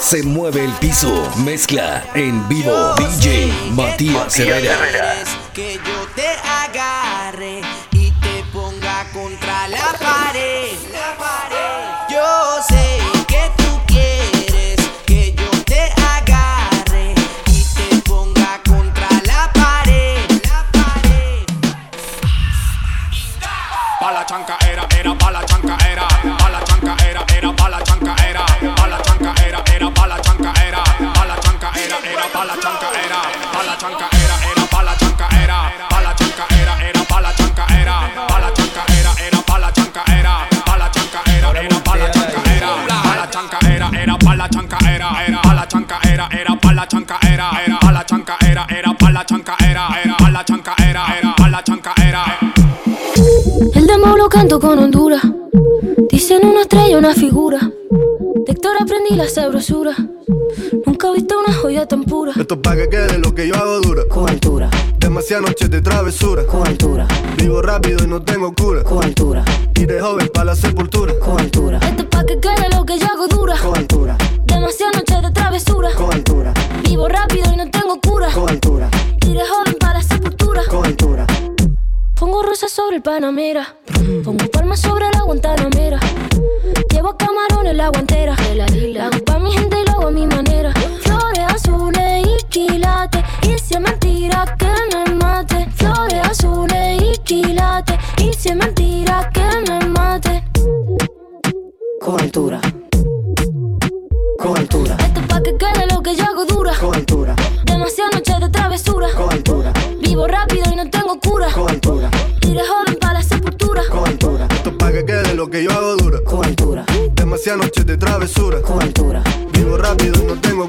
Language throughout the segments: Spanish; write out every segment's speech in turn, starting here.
se mueve el piso. Mezcla en vivo. DJ Matías Herrera. era, era, a la chanca era, era, a la chanca era, era, a la chanca era, era, a la chanca era. El demo lo canto con Honduras. Dicen una estrella, una figura. De Héctor aprendí la sabrosura. Nunca he visto una joya tan pura. Esto es pa' que quede lo que yo hago dura. Con altura. Demasiadas noches de travesura. Con altura. Vivo rápido y no tengo cura. Con altura. Y de joven pa' la sepultura. Con altura. Esto es pa' que quede lo que yo hago dura. Con rápido y no tengo cura. Con altura. Joven para la sepultura. Con. Pongo rosas sobre el Panamera. Pongo palmas sobre la Guantanamera. Llevo camarones la guantera. La hago pa' mi gente y lo hago a mi manera. Flores azules y quilates. Y si es mentira que me mate. Flores azules y quilates. Y si es mentira que me mate. Con. noche de travesura. Con altura. Vivo rápido, no tengo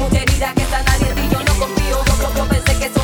mujer herida que está nadie en ti, yo no confío, yo, yo, yo pensé que soy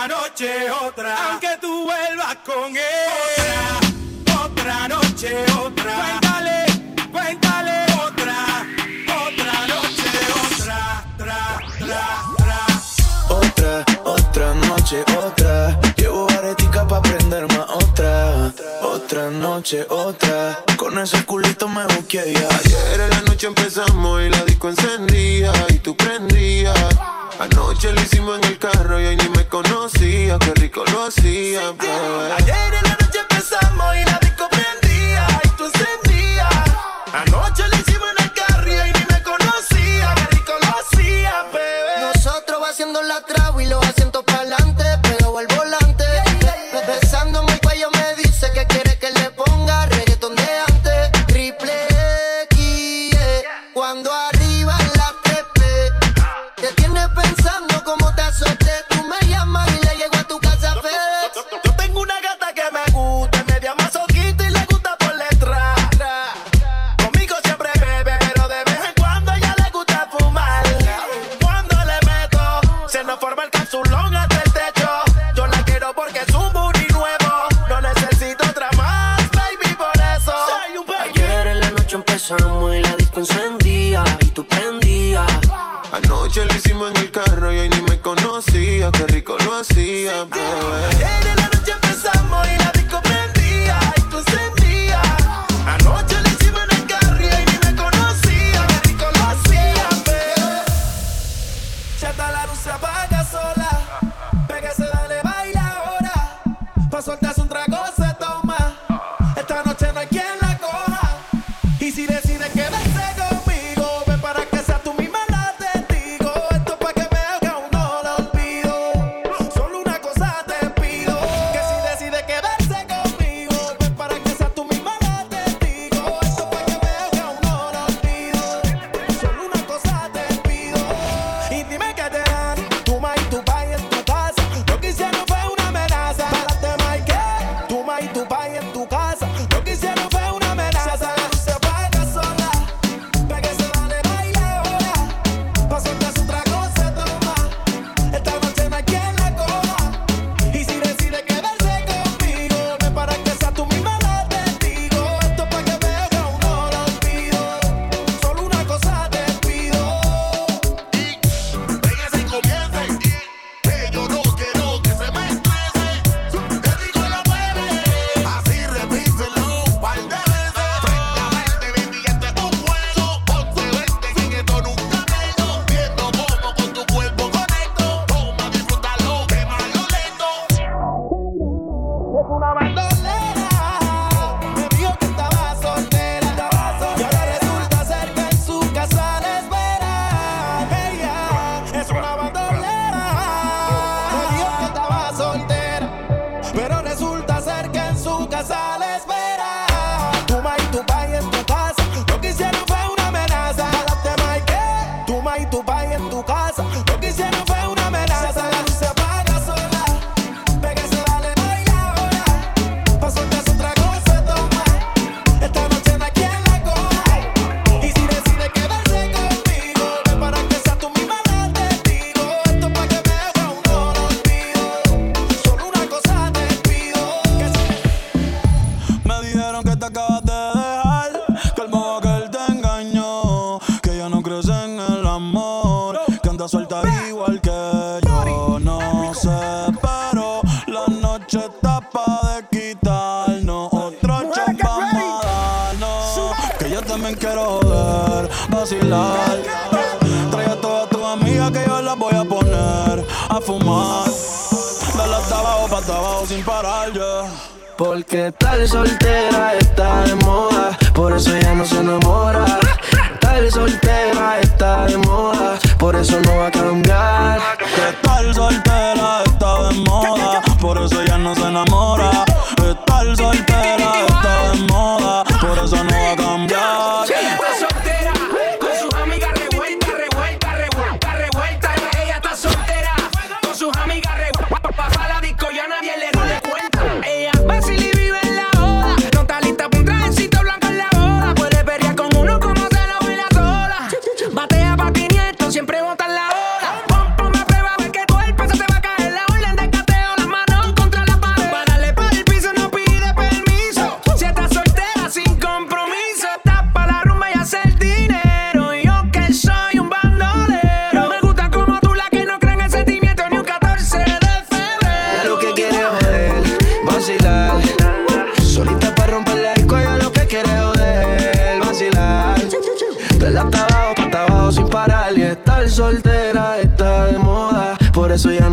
otra noche, otra. Aunque tú vuelvas con él. Otra, otra noche, otra. Cuéntale, cuéntale. Otra, otra noche, otra. Otra, otra noche, otra. Llevo aretica pa' prender más otra. Otra noche, otra. Con ese culito me busqué ya. Ayer en la noche empezamos y la disco encendía y tú prendías Anoche lo hicimos en el carro y hoy ni me conocía. Qué rico lo hacía, bebé. Ayer en la noche empezamos y la disco prendía y tú encendías. Anoche lo hicimos Trae a todas tus amigas que yo las voy a poner a fumar. Dale hasta abajo, pa' sin parar, yeah. Porque tal soltera está de moda, por eso ella no se enamora. Tal soltera está de moda, por eso no va a cambiar. Que tal soltera está de moda, por eso ella no se enamora.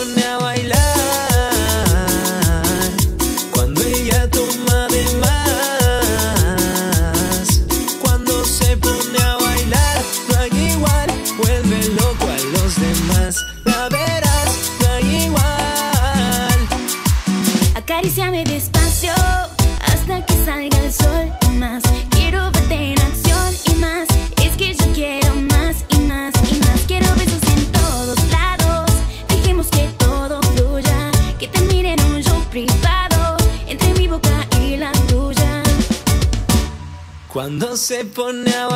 pone a bailar. Cuando se pone a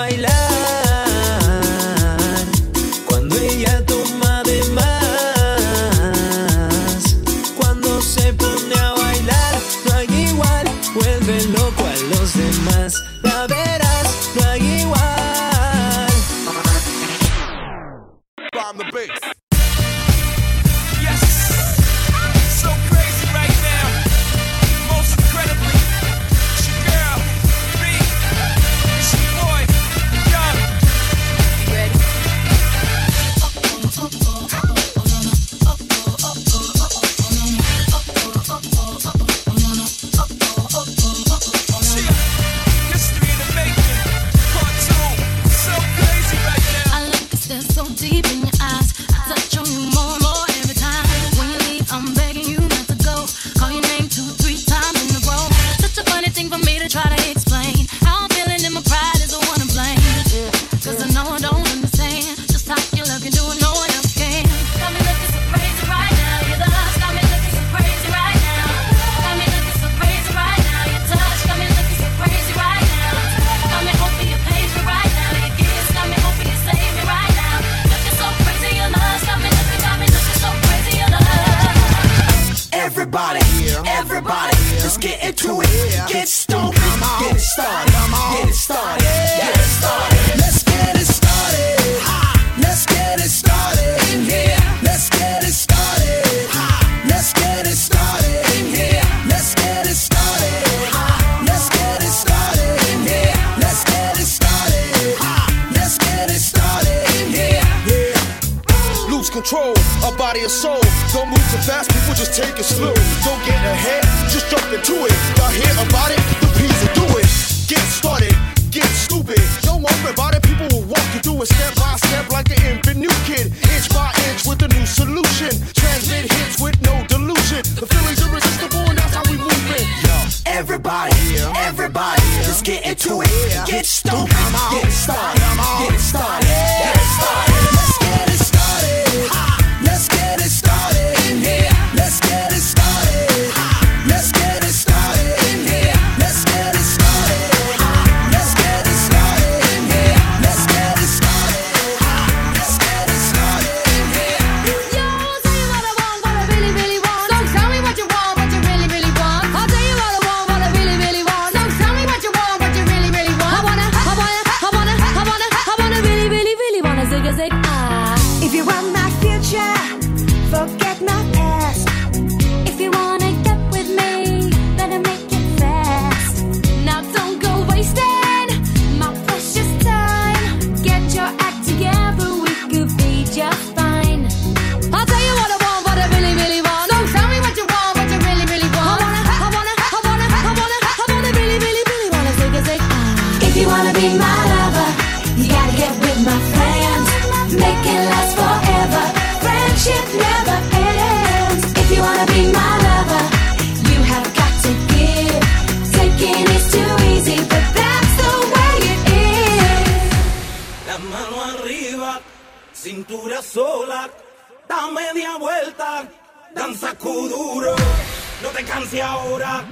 No te canses ahora,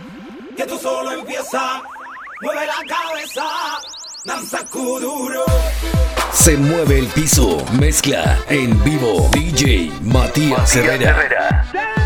que tú solo empieza. Mueve la cabeza, danza duro. Se mueve el piso, mezcla en vivo. DJ Matías, Matías Herrera. Herrera.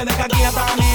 tenés que aquí estar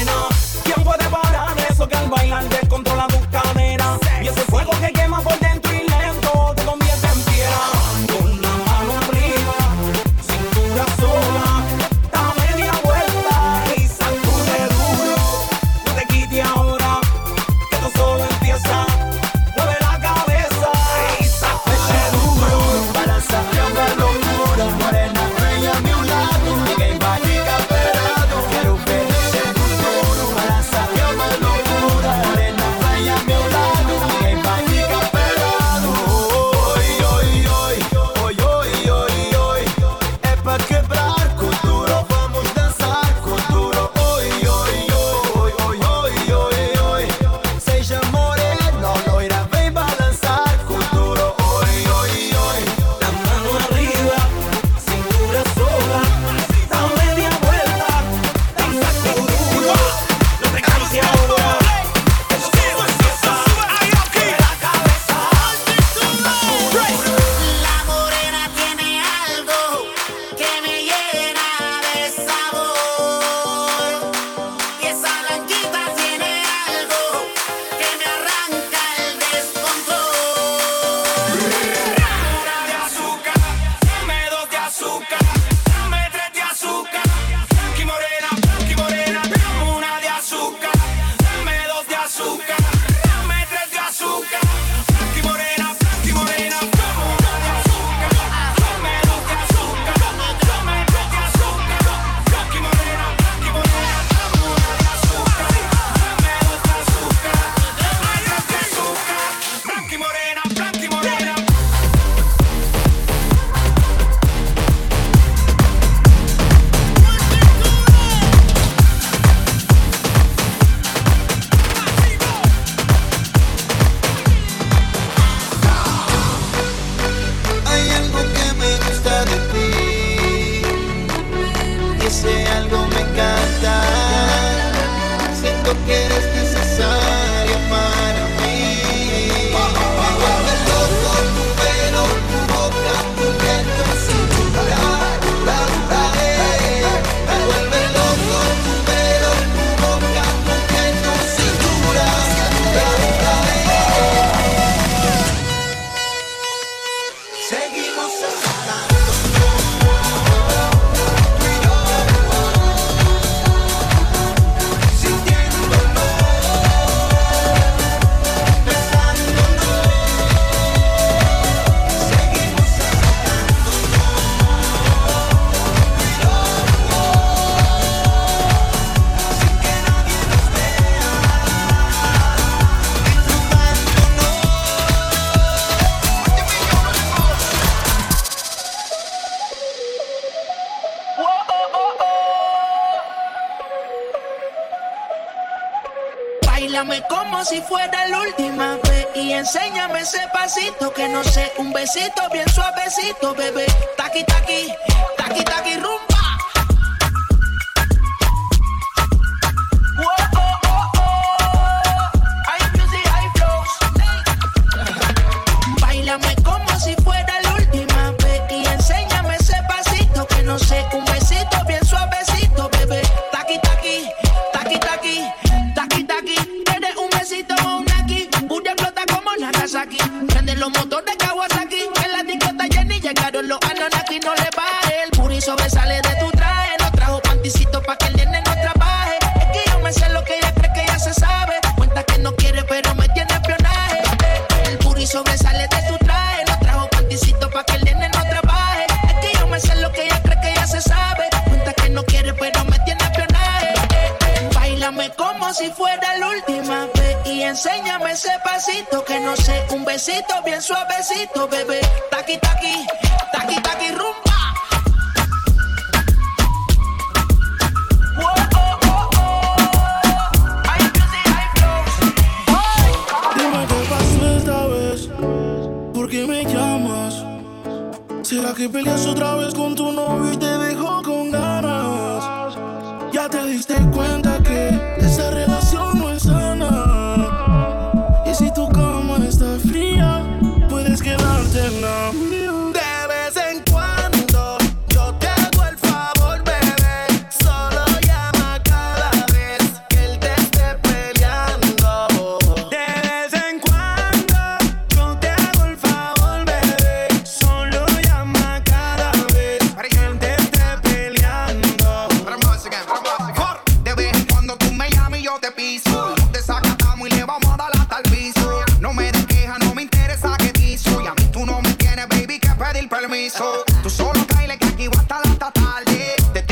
que no sé, un besito bien suavecito, bebé. Taqui, taqui, taqui, taqui, rum. que no sé, un besito bien suavecito, bebé. Taqui, taqui, taqui, taqui, rumba. ¿Y me dejas esta vez? ¿Por qué me llamas? ¿Será que peleas otra vez con tu novio y te dejó con ganas? Ya te diste cuenta Tú solo baile que aquí va hasta la tarde.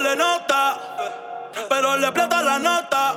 le nota, pero le plata la nota.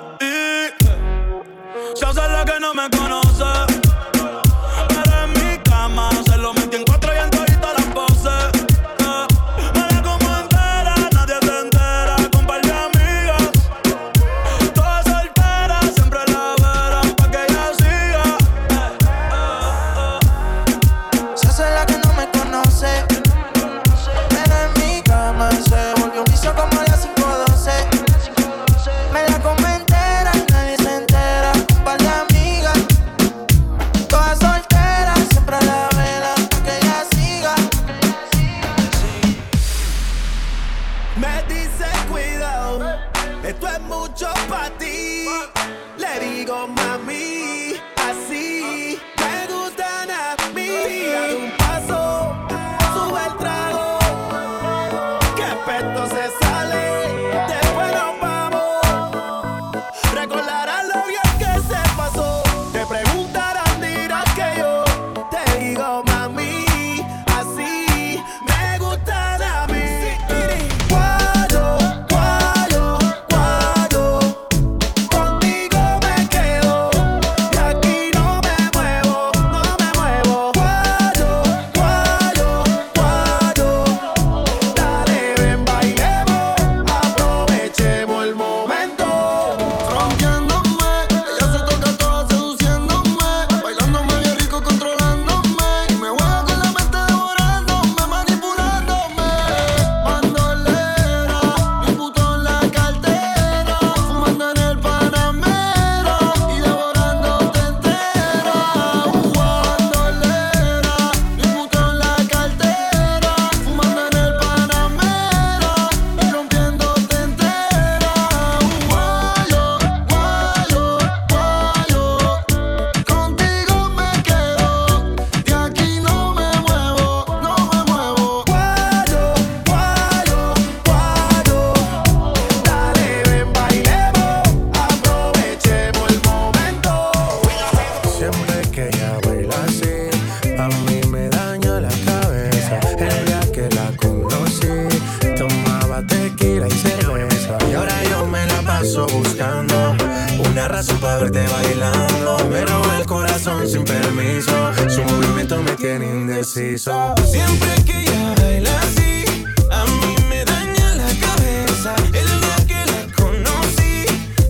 verte bailando. Me roba el corazón sin permiso. Su movimiento me tiene indeciso. Siempre que ella baila así, a mí me daña la cabeza. El día que la conocí,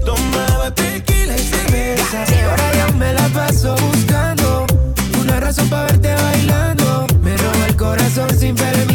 tomaba tequila y cerveza. Y ahora yo me la paso buscando una razón para verte bailando. Me roba el corazón sin permiso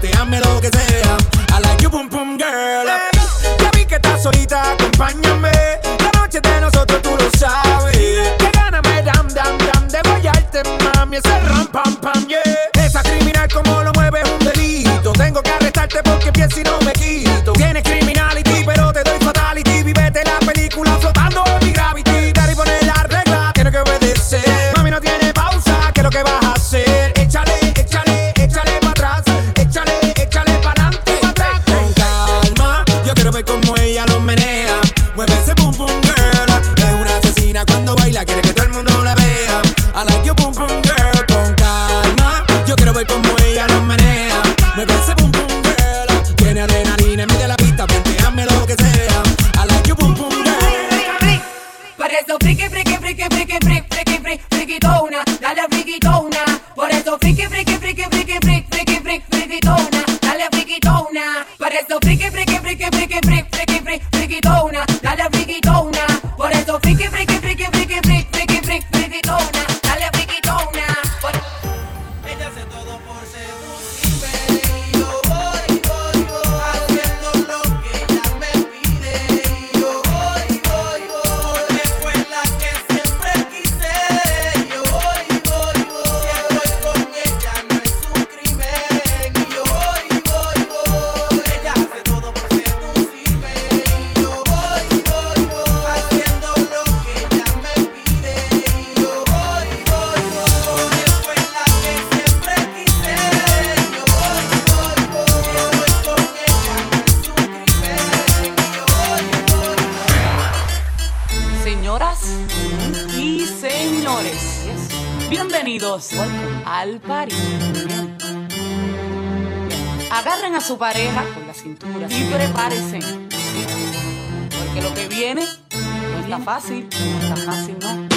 gente, hazme lo que sea. su pareja por la cintura y prepárese. Porque lo que viene no está fácil, no está fácil, no.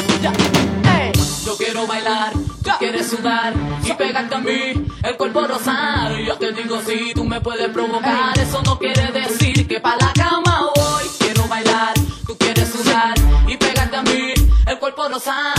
Yo quiero bailar, tú quieres sudar y pegarte a mí, el cuerpo rosar. Yo te digo si tú me puedes provocar, eso no quiere decir que pa' la cama voy. Quiero bailar, tú quieres sudar y pegarte a mí, el cuerpo rosar.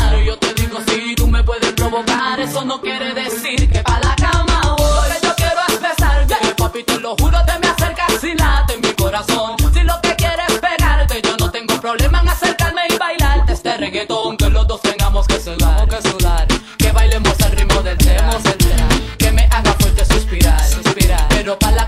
sudar. Que bailemos al ritmo del demo central. Que me haga fuerte suspirar. Pero para la